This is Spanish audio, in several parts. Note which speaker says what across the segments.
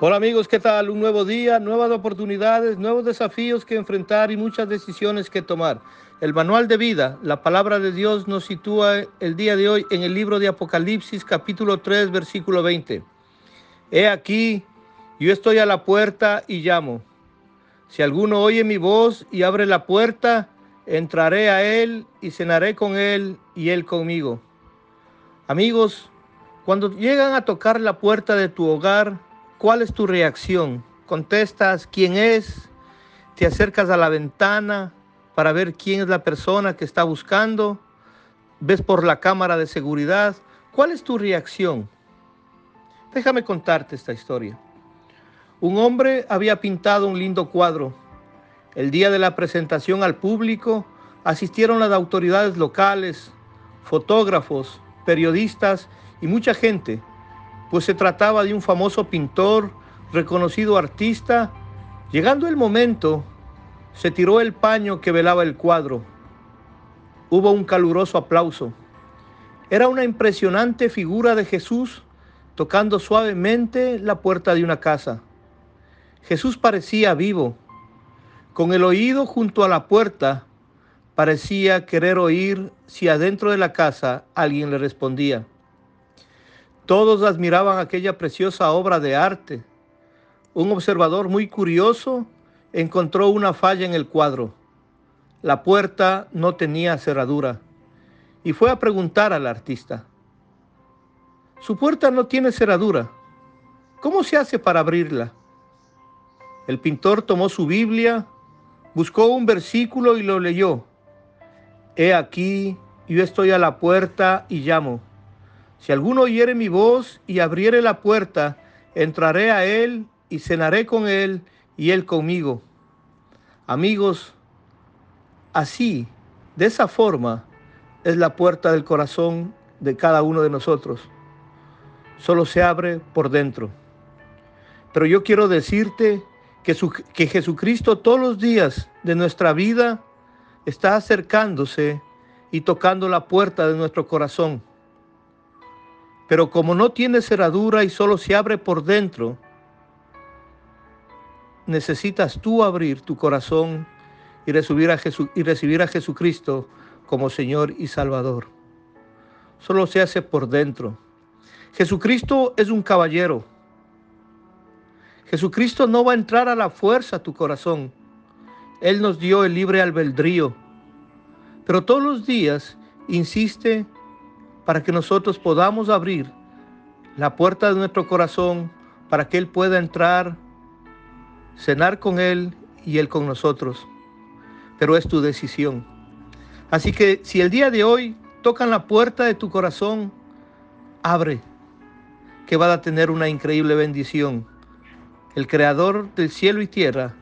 Speaker 1: Hola amigos, ¿qué tal? Un nuevo día, nuevas oportunidades, nuevos desafíos que enfrentar y muchas decisiones que tomar. El manual de vida, la palabra de Dios nos sitúa el día de hoy en el libro de Apocalipsis capítulo 3 versículo 20. He aquí, yo estoy a la puerta y llamo. Si alguno oye mi voz y abre la puerta, entraré a él y cenaré con él y él conmigo. Amigos, cuando llegan a tocar la puerta de tu hogar, ¿Cuál es tu reacción? ¿Contestas quién es? ¿Te acercas a la ventana para ver quién es la persona que está buscando? ¿Ves por la cámara de seguridad? ¿Cuál es tu reacción? Déjame contarte esta historia. Un hombre había pintado un lindo cuadro. El día de la presentación al público asistieron las autoridades locales, fotógrafos, periodistas y mucha gente pues se trataba de un famoso pintor, reconocido artista. Llegando el momento, se tiró el paño que velaba el cuadro. Hubo un caluroso aplauso. Era una impresionante figura de Jesús tocando suavemente la puerta de una casa. Jesús parecía vivo. Con el oído junto a la puerta, parecía querer oír si adentro de la casa alguien le respondía. Todos admiraban aquella preciosa obra de arte. Un observador muy curioso encontró una falla en el cuadro. La puerta no tenía cerradura y fue a preguntar al artista. Su puerta no tiene cerradura. ¿Cómo se hace para abrirla? El pintor tomó su Biblia, buscó un versículo y lo leyó. He aquí, yo estoy a la puerta y llamo. Si alguno oyere mi voz y abriere la puerta, entraré a él y cenaré con él y él conmigo. Amigos, así, de esa forma, es la puerta del corazón de cada uno de nosotros. Solo se abre por dentro. Pero yo quiero decirte que, que Jesucristo todos los días de nuestra vida está acercándose y tocando la puerta de nuestro corazón pero como no tiene cerradura y solo se abre por dentro, necesitas tú abrir tu corazón y recibir a, y recibir a Jesucristo como Señor y Salvador. Solo se hace por dentro. Jesucristo es un caballero. Jesucristo no va a entrar a la fuerza a tu corazón. Él nos dio el libre albedrío. Pero todos los días insiste para que nosotros podamos abrir la puerta de nuestro corazón para que Él pueda entrar, cenar con Él y Él con nosotros. Pero es tu decisión. Así que si el día de hoy tocan la puerta de tu corazón, abre, que va a tener una increíble bendición. El Creador del cielo y tierra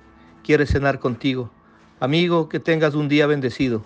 Speaker 1: quiere cenar contigo. Amigo, que tengas un día bendecido.